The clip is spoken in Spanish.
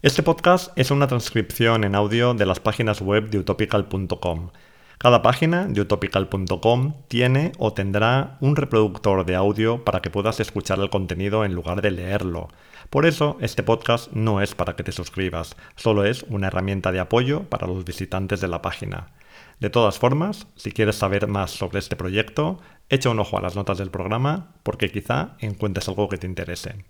Este podcast es una transcripción en audio de las páginas web de utopical.com. Cada página de utopical.com tiene o tendrá un reproductor de audio para que puedas escuchar el contenido en lugar de leerlo. Por eso, este podcast no es para que te suscribas, solo es una herramienta de apoyo para los visitantes de la página. De todas formas, si quieres saber más sobre este proyecto, echa un ojo a las notas del programa porque quizá encuentres algo que te interese.